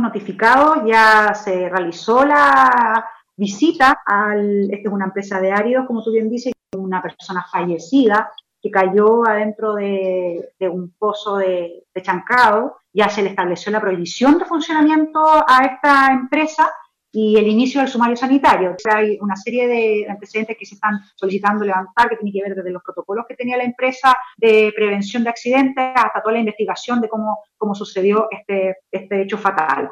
fuimos notificados, ya se realizó la visita al, esta es una empresa de áridos, como tú bien dices, una persona fallecida que cayó adentro de, un pozo de, de, chancado, ya se le estableció la prohibición de funcionamiento a esta empresa y el inicio del sumario sanitario. hay una serie de antecedentes que se están solicitando levantar, que tiene que ver desde los protocolos que tenía la empresa de prevención de accidentes hasta toda la investigación de cómo, cómo sucedió este, este hecho fatal.